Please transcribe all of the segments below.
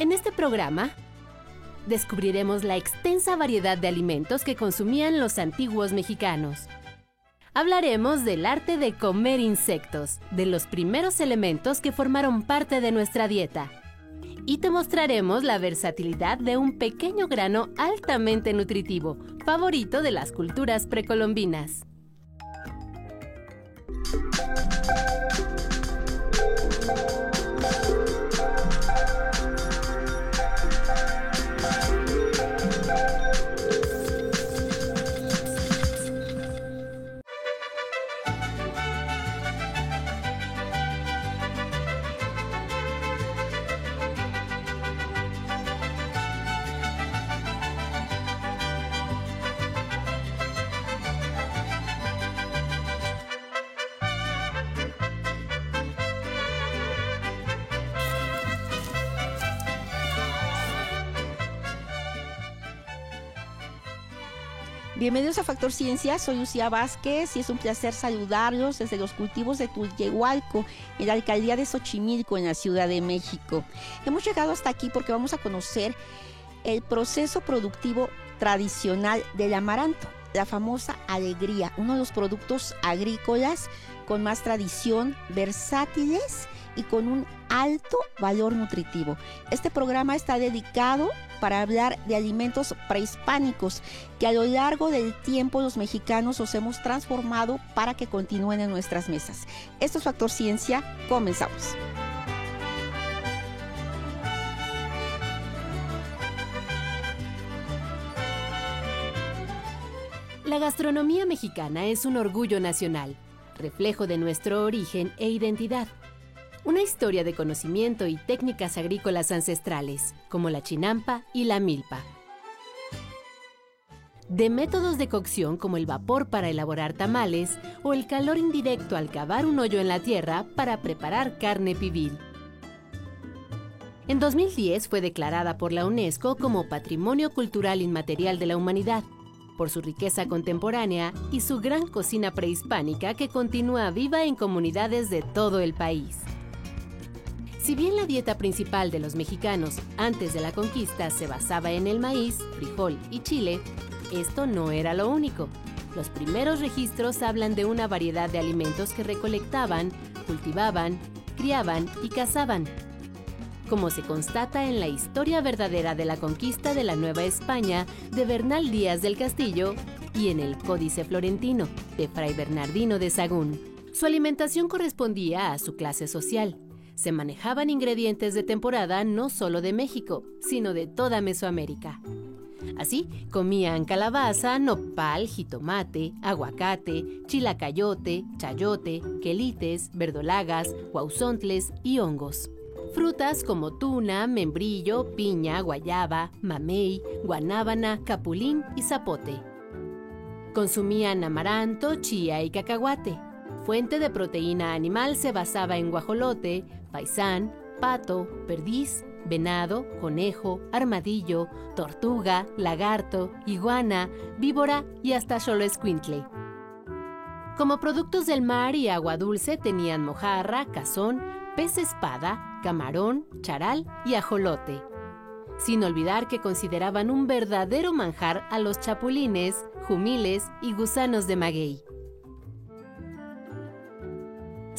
En este programa descubriremos la extensa variedad de alimentos que consumían los antiguos mexicanos. Hablaremos del arte de comer insectos, de los primeros elementos que formaron parte de nuestra dieta. Y te mostraremos la versatilidad de un pequeño grano altamente nutritivo, favorito de las culturas precolombinas. Bienvenidos a Factor Ciencia, soy Lucía Vázquez y es un placer saludarlos desde los cultivos de Tulyehualco, en la alcaldía de Xochimilco, en la Ciudad de México. Hemos llegado hasta aquí porque vamos a conocer el proceso productivo tradicional del amaranto, la famosa alegría, uno de los productos agrícolas con más tradición, versátiles y con un alto valor nutritivo. Este programa está dedicado para hablar de alimentos prehispánicos que a lo largo del tiempo los mexicanos los hemos transformado para que continúen en nuestras mesas. Esto es Factor Ciencia, comenzamos. La gastronomía mexicana es un orgullo nacional, reflejo de nuestro origen e identidad una historia de conocimiento y técnicas agrícolas ancestrales, como la chinampa y la milpa. De métodos de cocción como el vapor para elaborar tamales o el calor indirecto al cavar un hoyo en la tierra para preparar carne pibil. En 2010 fue declarada por la UNESCO como Patrimonio Cultural Inmaterial de la Humanidad, por su riqueza contemporánea y su gran cocina prehispánica que continúa viva en comunidades de todo el país. Si bien la dieta principal de los mexicanos antes de la conquista se basaba en el maíz, frijol y chile, esto no era lo único. Los primeros registros hablan de una variedad de alimentos que recolectaban, cultivaban, criaban y cazaban. Como se constata en la historia verdadera de la conquista de la Nueva España de Bernal Díaz del Castillo y en el Códice Florentino de Fray Bernardino de Sagún. Su alimentación correspondía a su clase social se manejaban ingredientes de temporada no solo de México, sino de toda Mesoamérica. Así, comían calabaza, nopal, jitomate, aguacate, chilacayote, chayote, quelites, verdolagas, guauzontles y hongos. Frutas como tuna, membrillo, piña, guayaba, mamey, guanábana, capulín y zapote. Consumían amaranto, chía y cacahuate. Fuente de proteína animal se basaba en guajolote, faisán, pato, perdiz, venado, conejo, armadillo, tortuga, lagarto, iguana, víbora y hasta escuintle. Como productos del mar y agua dulce tenían mojarra, cazón, pez espada, camarón, charal y ajolote. Sin olvidar que consideraban un verdadero manjar a los chapulines, jumiles y gusanos de maguey.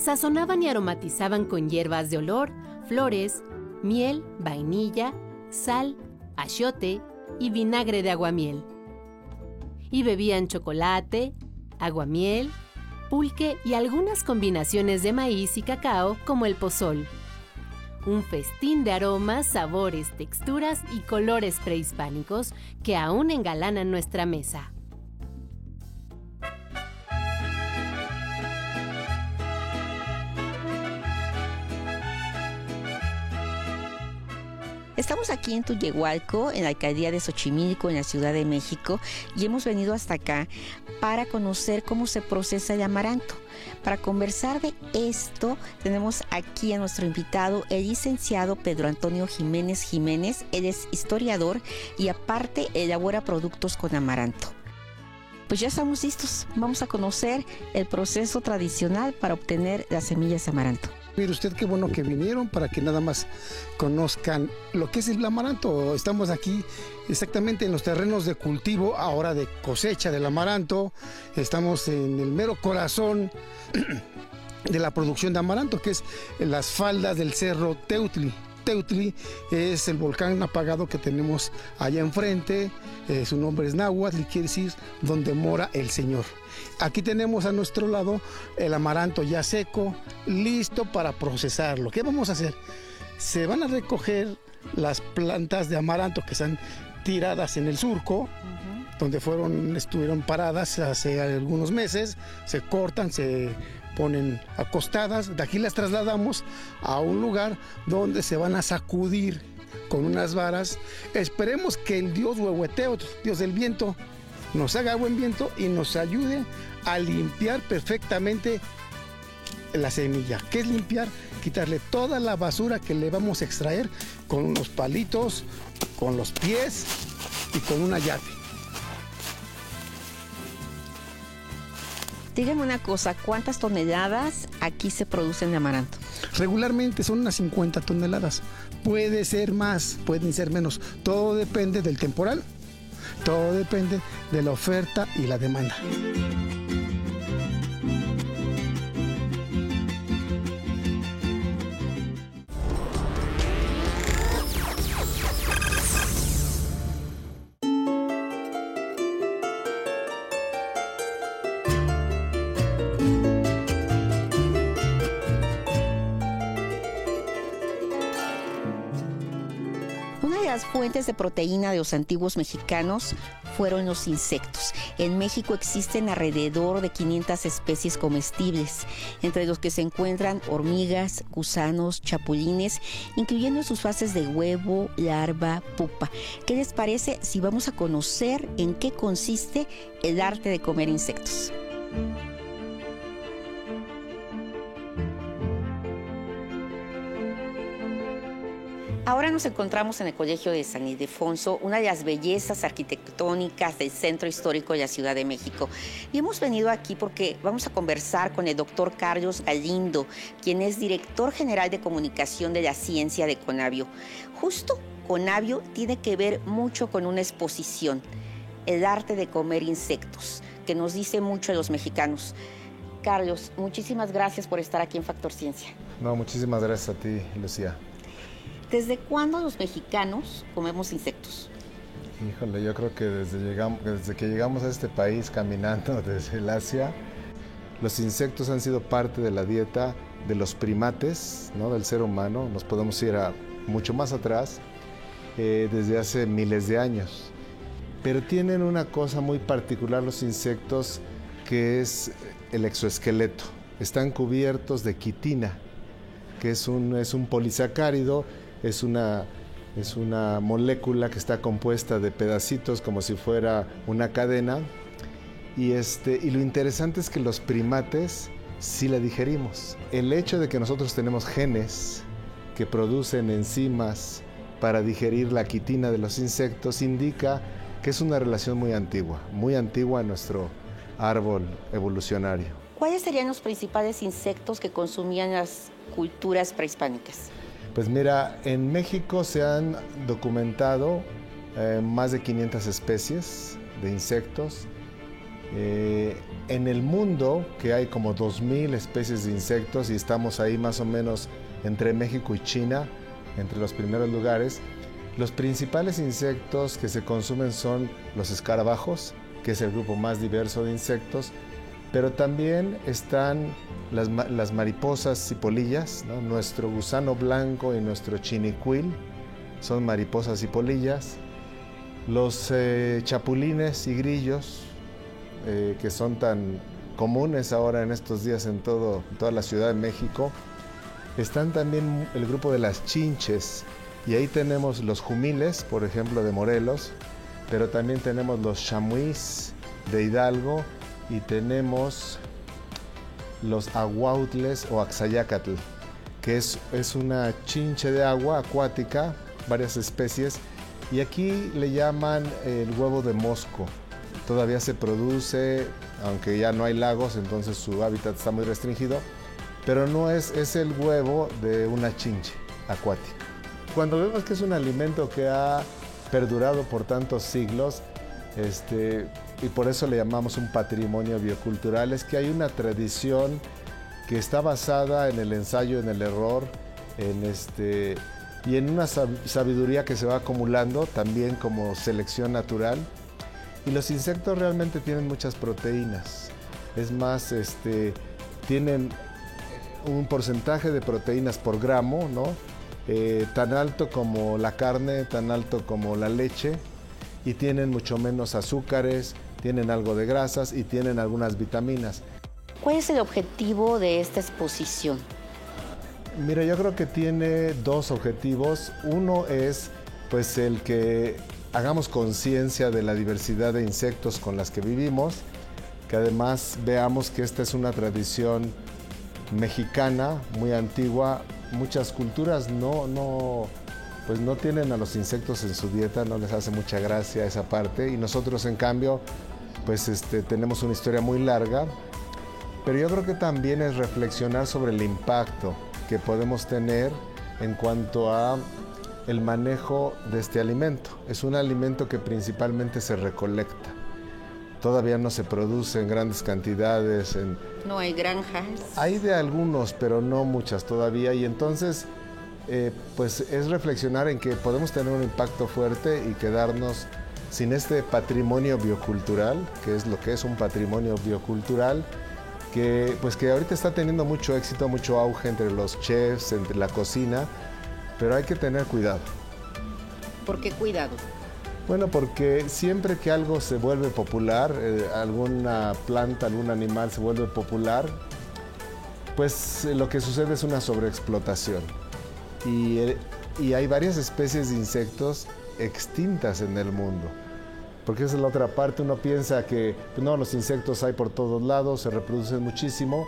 Sazonaban y aromatizaban con hierbas de olor, flores, miel, vainilla, sal, achiote y vinagre de aguamiel. Y bebían chocolate, aguamiel, pulque y algunas combinaciones de maíz y cacao como el pozol. Un festín de aromas, sabores, texturas y colores prehispánicos que aún engalanan nuestra mesa. Aquí en Tuyehualco, en la alcaldía de Xochimilco, en la Ciudad de México, y hemos venido hasta acá para conocer cómo se procesa el amaranto. Para conversar de esto, tenemos aquí a nuestro invitado, el licenciado Pedro Antonio Jiménez Jiménez. Él es historiador y aparte elabora productos con amaranto. Pues ya estamos listos. Vamos a conocer el proceso tradicional para obtener las semillas de amaranto. Mire usted qué bueno que vinieron para que nada más conozcan lo que es el amaranto. Estamos aquí exactamente en los terrenos de cultivo, ahora de cosecha del amaranto. Estamos en el mero corazón de la producción de amaranto, que es las faldas del cerro Teutli. Teutli es el volcán apagado que tenemos allá enfrente. Eh, su nombre es Nahuatl y quiere decir donde mora el Señor. Aquí tenemos a nuestro lado el amaranto ya seco, listo para procesarlo. ¿Qué vamos a hacer? Se van a recoger las plantas de amaranto que están tiradas en el surco, donde fueron, estuvieron paradas hace algunos meses, se cortan, se ponen acostadas, de aquí las trasladamos a un lugar donde se van a sacudir con unas varas. Esperemos que el dios Huehueteo, dios del viento, nos haga buen viento y nos ayude a limpiar perfectamente la semilla. ¿Qué es limpiar? Quitarle toda la basura que le vamos a extraer con unos palitos, con los pies y con una llave. Dígame una cosa, ¿cuántas toneladas aquí se producen de amaranto? Regularmente son unas 50 toneladas. Puede ser más, pueden ser menos. Todo depende del temporal, todo depende de la oferta y la demanda. Fuentes de proteína de los antiguos mexicanos fueron los insectos. En México existen alrededor de 500 especies comestibles, entre los que se encuentran hormigas, gusanos, chapulines, incluyendo sus fases de huevo, larva, pupa. ¿Qué les parece si vamos a conocer en qué consiste el arte de comer insectos? Ahora nos encontramos en el Colegio de San Ildefonso, una de las bellezas arquitectónicas del centro histórico de la Ciudad de México. Y hemos venido aquí porque vamos a conversar con el doctor Carlos Galindo, quien es director general de comunicación de la ciencia de Conavio. Justo Conavio tiene que ver mucho con una exposición, el arte de comer insectos, que nos dice mucho a los mexicanos. Carlos, muchísimas gracias por estar aquí en Factor Ciencia. No, muchísimas gracias a ti, Lucía. ¿Desde cuándo los mexicanos comemos insectos? Híjole, yo creo que desde, llegamos, desde que llegamos a este país caminando desde el Asia, los insectos han sido parte de la dieta de los primates, ¿no? del ser humano. Nos podemos ir a mucho más atrás, eh, desde hace miles de años. Pero tienen una cosa muy particular los insectos, que es el exoesqueleto. Están cubiertos de quitina, que es un, es un polisacárido es una, es una molécula que está compuesta de pedacitos como si fuera una cadena. Y, este, y lo interesante es que los primates sí la digerimos. El hecho de que nosotros tenemos genes que producen enzimas para digerir la quitina de los insectos indica que es una relación muy antigua, muy antigua en nuestro árbol evolucionario. ¿Cuáles serían los principales insectos que consumían las culturas prehispánicas? Pues mira, en México se han documentado eh, más de 500 especies de insectos. Eh, en el mundo, que hay como 2.000 especies de insectos y estamos ahí más o menos entre México y China, entre los primeros lugares, los principales insectos que se consumen son los escarabajos, que es el grupo más diverso de insectos, pero también están las, mariposas y polillas, nuestro gusano blanco y nuestro chinicuil son mariposas y polillas, los eh, chapulines y grillos, eh, que son tan comunes ahora en estos días en toda la Ciudad de México, están también el grupo de las chinches, y ahí tenemos los jumiles, por ejemplo, de Morelos, pero también tenemos los chamuís de Hidalgo y tenemos los aguautles o axayacatl, que es, es una chinche de agua acuática, varias especies, y aquí le llaman el huevo de mosco. Todavía se produce, aunque ya no hay lagos, entonces su hábitat está muy restringido, pero no es, es el huevo de una chinche acuática. Cuando vemos que es un alimento que ha perdurado por tantos siglos, este, y por eso le llamamos un patrimonio biocultural, es que hay una tradición que está basada en el ensayo, en el error, este, y en una sabiduría que se va acumulando también como selección natural. Y los insectos realmente tienen muchas proteínas. Es más, este, tienen un porcentaje de proteínas por gramo. Eh, tan alto como la carne, tan alto como la leche, y tienen mucho menos azúcares, tienen algo de grasas y tienen algunas vitaminas. ¿Cuál es el objetivo de esta exposición? Mira, yo creo que tiene dos objetivos. Uno es pues el que hagamos conciencia de la diversidad de insectos con las que vivimos, que además veamos que esta es una tradición mexicana muy antigua. Muchas culturas no, no, pues no tienen a los insectos en su dieta, no les hace mucha gracia esa parte y nosotros en cambio pues este, tenemos una historia muy larga, pero yo creo que también es reflexionar sobre el impacto que podemos tener en cuanto a el manejo de este alimento. Es un alimento que principalmente se recolecta. Todavía no se produce en grandes cantidades. En... No hay granjas. Hay de algunos, pero no muchas todavía. Y entonces, eh, pues es reflexionar en que podemos tener un impacto fuerte y quedarnos sin este patrimonio biocultural, que es lo que es un patrimonio biocultural, que, pues que ahorita está teniendo mucho éxito, mucho auge entre los chefs, entre la cocina, pero hay que tener cuidado. ¿Por qué cuidado? Bueno, porque siempre que algo se vuelve popular, eh, alguna planta, algún animal se vuelve popular, pues eh, lo que sucede es una sobreexplotación. Y, eh, y hay varias especies de insectos extintas en el mundo porque esa es la otra parte, uno piensa que pues, no, los insectos hay por todos lados, se reproducen muchísimo,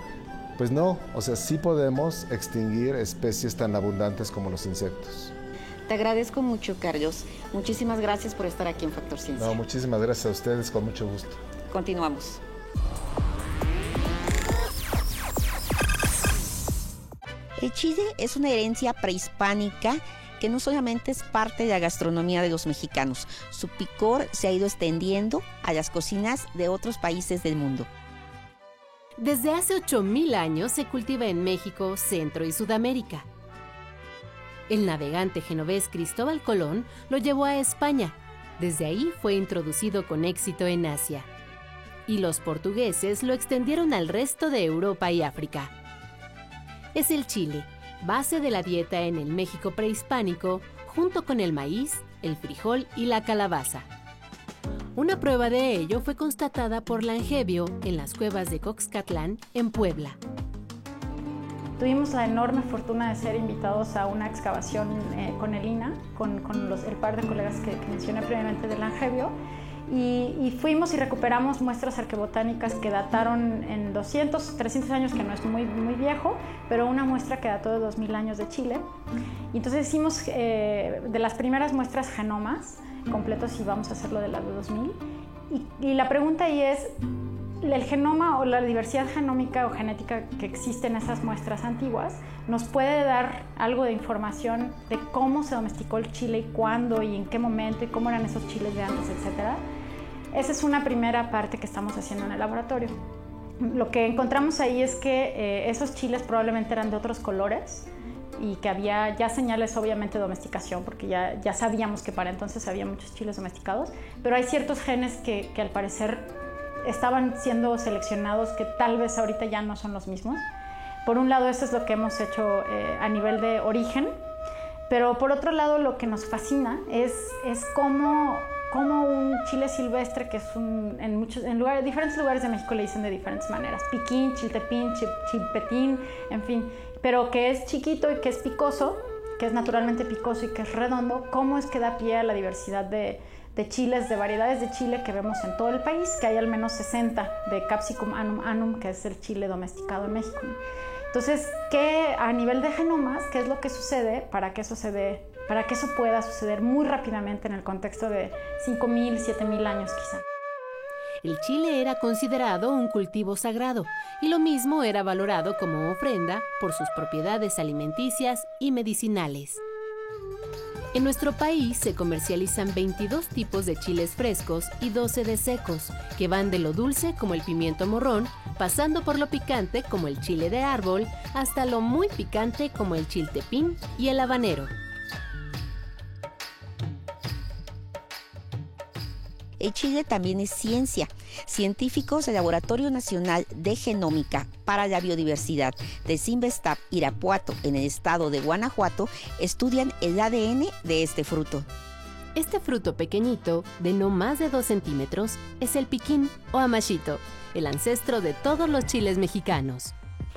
pues no, o sea, sí podemos extinguir especies tan abundantes como los insectos. Te agradezco mucho, Carlos. Muchísimas gracias por estar aquí en Factor Ciencia. No, muchísimas gracias a ustedes, con mucho gusto. Continuamos. El chile es una herencia prehispánica que no solamente es parte de la gastronomía de los mexicanos, su picor se ha ido extendiendo a las cocinas de otros países del mundo. Desde hace 8.000 años se cultiva en México, Centro y Sudamérica. El navegante genovés Cristóbal Colón lo llevó a España. Desde ahí fue introducido con éxito en Asia. Y los portugueses lo extendieron al resto de Europa y África. Es el chile, base de la dieta en el México prehispánico, junto con el maíz, el frijol y la calabaza. Una prueba de ello fue constatada por Langevio en las cuevas de Coxcatlán, en Puebla. Tuvimos la enorme fortuna de ser invitados a una excavación eh, con el INA, con, el par de colegas que, que mencioné previamente de Langevio, y, fuimos y recuperamos muestras arqueobotánicas que dataron en 200, 300 años, que no es muy, muy viejo, pero una muestra que dató de 2000 años de Chile. Y entonces hicimos eh, de las primeras muestras genomas completos y vamos a hacerlo de las de 2000. Y, y la pregunta ahí es, el genoma o la diversidad genómica o genética que existe en esas muestras antiguas nos puede dar algo de información de cómo se domesticó el chile y cuándo y en qué momento y cómo eran esos chiles de antes, etcétera. Esa es una primera parte que estamos haciendo en el laboratorio. Lo que encontramos ahí es que eh, esos chiles probablemente eran de otros colores y que había ya señales obviamente de domesticación, porque ya, ya sabíamos que para entonces había muchos chiles domesticados, pero hay ciertos genes que, que al parecer estaban siendo seleccionados que tal vez ahorita ya no son los mismos. Por un lado, eso es lo que hemos hecho eh, a nivel de origen, pero por otro lado, lo que nos fascina es, es cómo como un chile silvestre, que es un, en, muchos, en lugares, diferentes lugares de México le dicen de diferentes maneras, piquín, chiltepín, chilpetín, en fin, pero que es chiquito y que es picoso, que es naturalmente picoso y que es redondo, cómo es que da pie a la diversidad de, de chiles, de variedades de chile que vemos en todo el país, que hay al menos 60 de Capsicum anum anum, que es el chile domesticado en México. Entonces, ¿qué, a nivel de genomas, qué es lo que sucede para que eso se dé para que eso pueda suceder muy rápidamente en el contexto de 5.000, 7.000 años quizá. el chile era considerado un cultivo sagrado y lo mismo era valorado como ofrenda por sus propiedades alimenticias y medicinales. En nuestro país se comercializan 22 tipos de chiles frescos y 12 de secos, que van de lo dulce como el pimiento morrón, pasando por lo picante como el chile de árbol, hasta lo muy picante como el chiltepín y el habanero. El chile también es ciencia. Científicos del Laboratorio Nacional de Genómica para la Biodiversidad de Simvestab Irapuato, en el estado de Guanajuato, estudian el ADN de este fruto. Este fruto pequeñito, de no más de 2 centímetros, es el piquín o amachito, el ancestro de todos los chiles mexicanos.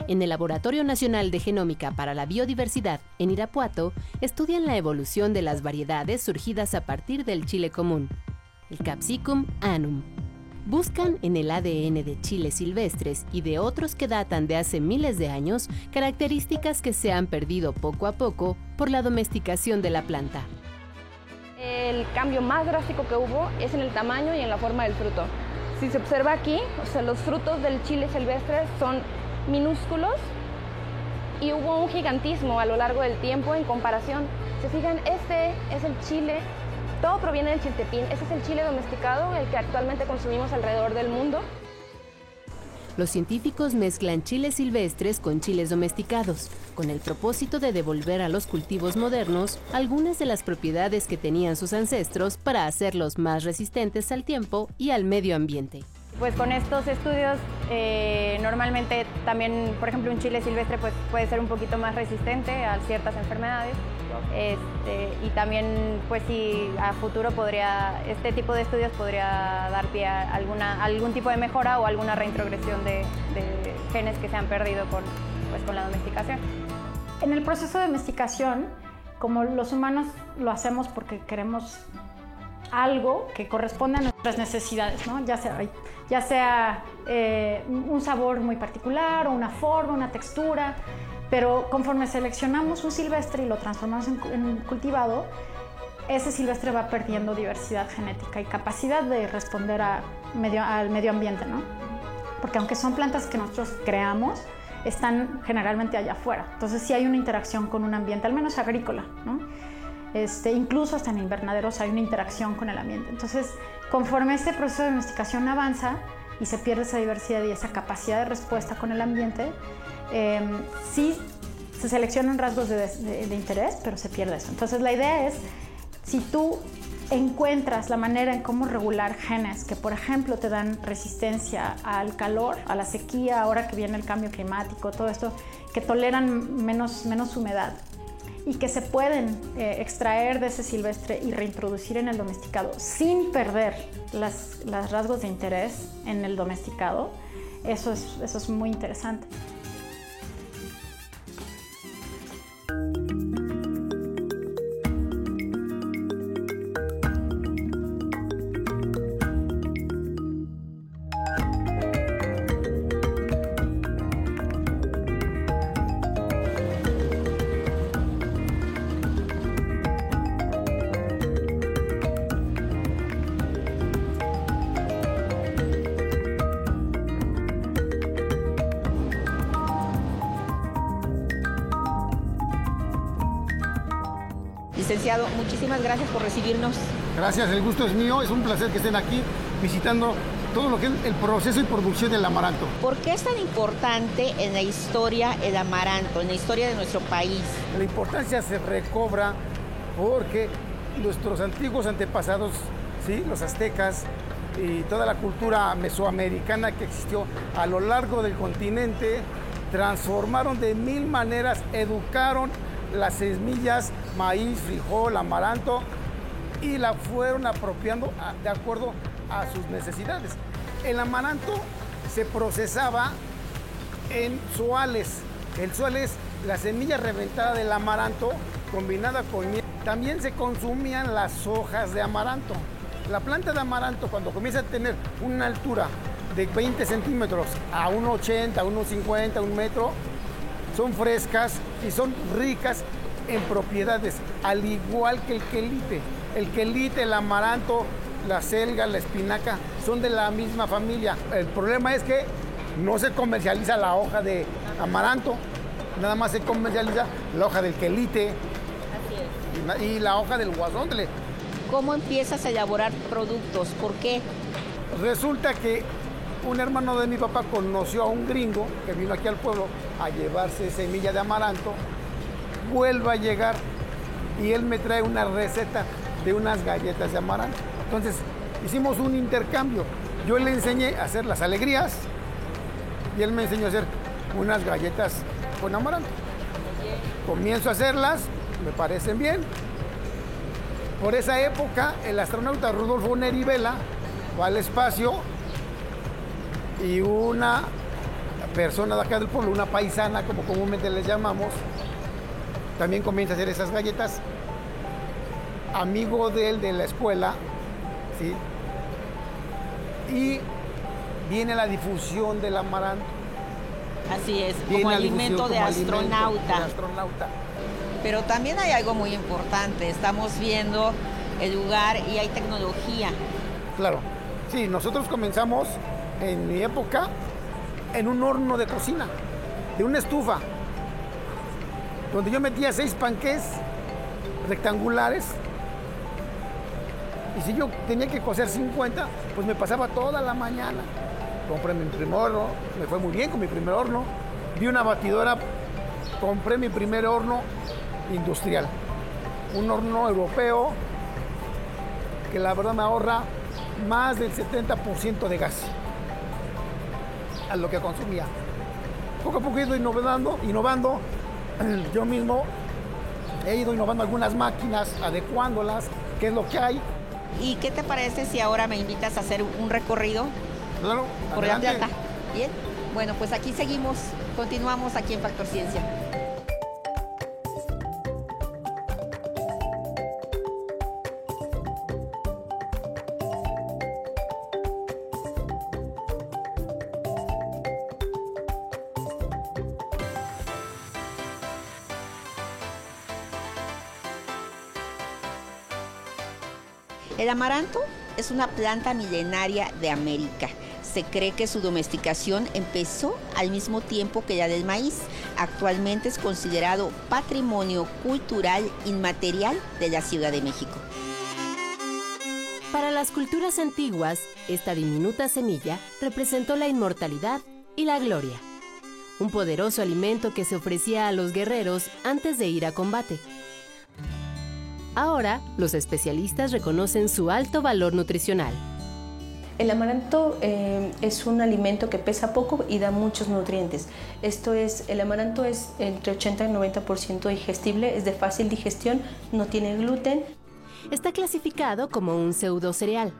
En el Laboratorio Nacional de Genómica para la Biodiversidad en Irapuato, estudian la evolución de las variedades surgidas a partir del chile común, el Capsicum anum. Buscan en el ADN de chiles silvestres y de otros que datan de hace miles de años características que se han perdido poco a poco por la domesticación de la planta. El cambio más drástico que hubo es en el tamaño y en la forma del fruto. Si se observa aquí, o sea, los frutos del chile silvestre son minúsculos y hubo un gigantismo a lo largo del tiempo en comparación. Se fijan, este es el chile todo proviene del chiltepín. Ese es el chile domesticado, el que actualmente consumimos alrededor del mundo. Los científicos mezclan chiles silvestres con chiles domesticados, con el propósito de devolver a los cultivos modernos algunas de las propiedades que tenían sus ancestros para hacerlos más resistentes al tiempo y al medio ambiente. Pues con estos estudios eh, normalmente también, por ejemplo, un chile silvestre pues, puede ser un poquito más resistente a ciertas enfermedades. Este, y también, pues si a futuro podría, este tipo de estudios podría dar pie a alguna, algún tipo de mejora o alguna reintrogresión de, genes que se han perdido con, pues, con la domesticación. En el proceso de domesticación, como los humanos lo hacemos porque queremos algo que corresponde a nuestras necesidades, ¿no? ya sea, ya sea eh, un sabor muy particular o una forma, una textura, pero conforme seleccionamos un silvestre y lo transformamos en, cultivado, ese silvestre va perdiendo diversidad genética y capacidad de responder al medio ambiente, ¿no? Porque aunque son plantas que nosotros creamos, están generalmente allá afuera. Entonces sí hay una interacción con un ambiente, al menos agrícola, ¿no? Este, incluso hasta en invernaderos hay una interacción con el ambiente. Entonces, conforme este proceso de domesticación avanza y se pierde esa diversidad y esa capacidad de respuesta con el ambiente, Em, sí se seleccionan rasgos de, interés, pero se pierde eso. Entonces la idea es, si tú encuentras la manera en cómo regular genes que, por ejemplo, te dan resistencia al calor, a la sequía, ahora que viene el cambio climático, todo esto, que toleran menos, menos humedad y que se pueden eh, extraer de ese silvestre y reintroducir en el domesticado sin perder los rasgos de interés en el domesticado, eso es, eso es muy interesante. Muchísimas gracias por recibirnos. Gracias, el gusto es mío, es un placer que estén aquí visitando todo lo que es el proceso y producción del amaranto. ¿Por qué es tan importante en la historia el amaranto, en la historia de nuestro país? La importancia se recobra porque nuestros antiguos antepasados, ¿sí? los aztecas y toda la cultura mesoamericana que existió a lo largo del continente, transformaron de mil maneras, educaron las semillas, maíz, frijol, amaranto, y la fueron apropiando de acuerdo a sus necesidades. El amaranto se procesaba en suales. El sual es la semilla reventada del amaranto combinada con miel. También se consumían las hojas de amaranto. La planta de amaranto cuando comienza a tener una altura de 20 centímetros a 1,80, 1,50, un metro, son frescas y son ricas en propiedades, al igual que el quelite. El quelite, el amaranto, la selga, la espinaca, son de la misma familia. El problema es que no se comercializa la hoja de amaranto, nada más se comercializa la hoja del quelite y la hoja del guasondle. ¿Cómo empiezas a elaborar productos? ¿Por qué? Resulta que un hermano de mi papá conoció a un gringo que vino aquí al pueblo a llevarse semilla de amaranto, vuelve a llegar y él me trae una receta de unas galletas de amaranto. Entonces hicimos un intercambio. Yo le enseñé a hacer las alegrías y él me enseñó a hacer unas galletas con amaranto. Comienzo a hacerlas, me parecen bien. Por esa época, el astronauta Rudolfo Neri Vela va al espacio y una persona de acá del pueblo, una paisana, como comúnmente les llamamos, también comienza a hacer esas galletas. Amigo de él de la escuela, ¿sí? Y viene la difusión del amaranto. Así es, como alimento de astronauta. Pero también hay algo muy importante, estamos viendo el lugar y hay tecnología. Claro, sí, nosotros comenzamos en mi época en un horno de cocina, de una estufa, donde yo metía seis panques rectangulares y si yo tenía que cocer 50, pues me pasaba toda la mañana. Compré mi primer horno, me fue muy bien con mi primer horno. Vi una batidora, compré mi primer horno industrial. Un horno europeo que la verdad me ahorra más del 70% de gas a lo que consumía. Poco a poco he ido innovando, innovando. Yo mismo he ido innovando algunas máquinas, adecuándolas, qué es lo que hay. ¿Y qué te parece si ahora me invitas a hacer un recorrido claro, por la planta? Bien, bueno, pues aquí seguimos, continuamos aquí en Factor Ciencia. Amaranto es una planta milenaria de América. Se cree que su domesticación empezó al mismo tiempo que la del maíz. Actualmente es considerado patrimonio cultural inmaterial de la Ciudad de México. Para las culturas antiguas, esta diminuta semilla representó la inmortalidad y la gloria. Un poderoso alimento que se ofrecía a los guerreros antes de ir a combate. Ahora, los especialistas reconocen su alto valor nutricional. El amaranto eh, es un alimento que pesa poco y da muchos nutrientes. Esto es, el amaranto es entre 80 y 90% digestible, es de fácil digestión, no tiene gluten. Está clasificado como un pseudo cereal.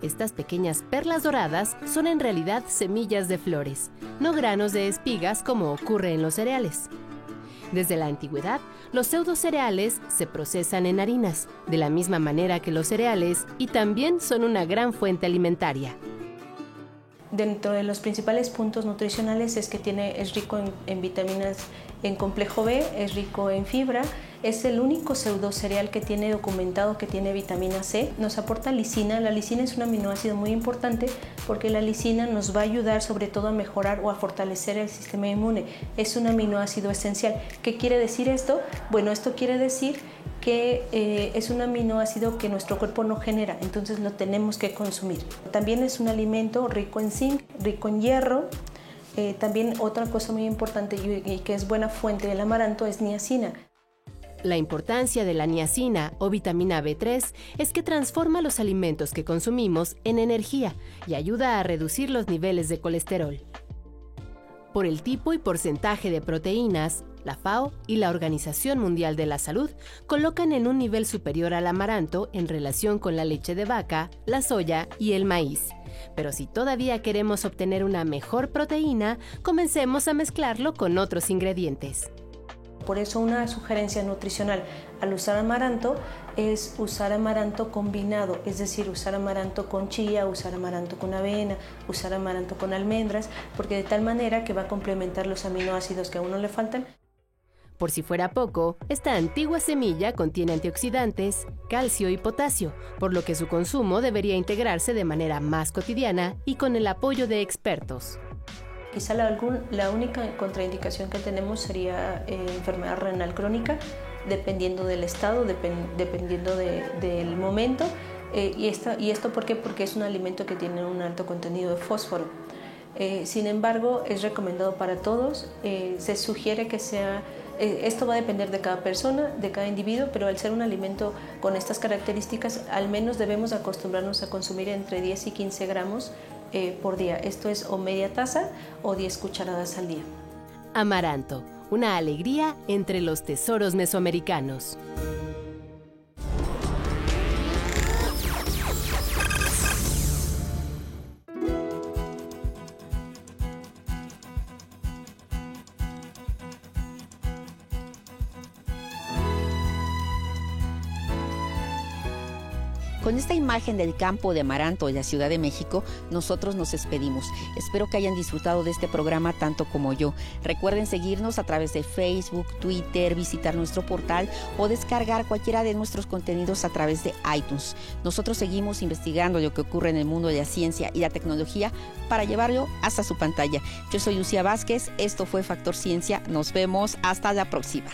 Estas pequeñas perlas doradas son en realidad semillas de flores, no granos de espigas como ocurre en los cereales. Desde la antigüedad, los pseudocereales se procesan en harinas, de la misma manera que los cereales, y también son una gran fuente alimentaria. Dentro de los principales puntos nutricionales es que tiene, es rico en, vitaminas en complejo B, es rico en fibra, es el único pseudo cereal que tiene documentado que tiene vitamina C. Nos aporta lisina. La lisina es un aminoácido muy importante porque la lisina nos va a ayudar sobre todo a mejorar o a fortalecer el sistema inmune. Es un aminoácido esencial. ¿Qué quiere decir esto? Bueno, esto quiere decir que eh, es un aminoácido que nuestro cuerpo no genera, entonces lo tenemos que consumir. También es un alimento rico en zinc, rico en hierro. Eh, también otra cosa muy importante y que es buena fuente del amaranto es niacina. La importancia de la niacina o vitamina B3 es que transforma los alimentos que consumimos en energía y ayuda a reducir los niveles de colesterol. Por el tipo y porcentaje de proteínas, la FAO y la Organización Mundial de la Salud colocan en un nivel superior al amaranto en relación con la leche de vaca, la soya y el maíz. Pero si todavía queremos obtener una mejor proteína, comencemos a mezclarlo con otros ingredientes. Por eso una sugerencia nutricional al usar amaranto es usar amaranto combinado, es decir, usar amaranto con chía, usar amaranto con avena, usar amaranto con almendras, porque de tal manera que va a complementar los aminoácidos que a uno le faltan. Por si fuera poco, esta antigua semilla contiene antioxidantes, calcio y potasio, por lo que su consumo debería integrarse de manera más cotidiana y con el apoyo de expertos. Quizá la, única contraindicación que tenemos sería eh, enfermedad renal crónica, dependiendo del estado, dependiendo del momento. Eh, y, esto, ¿Y esto por qué? Porque es un alimento que tiene un alto contenido de fósforo. Eh, sin embargo, es recomendado para todos. se sugiere que sea esto va a depender de cada persona, de cada individuo, pero al ser un alimento con estas características, al menos debemos acostumbrarnos a consumir entre 10 y 15 gramos eh, por día. Esto es o media taza o 10 cucharadas al día. Amaranto, una alegría entre los tesoros mesoamericanos. Con esta imagen del campo de Amaranto de la Ciudad de México, nosotros nos despedimos. Espero que hayan disfrutado de este programa tanto como yo. Recuerden seguirnos a través de Facebook, Twitter, visitar nuestro portal o descargar cualquiera de nuestros contenidos a través de iTunes. Nosotros seguimos investigando lo que ocurre en el mundo de la ciencia y la tecnología para llevarlo hasta su pantalla. Yo soy Lucía Vázquez, esto fue Factor Ciencia, nos vemos hasta la próxima.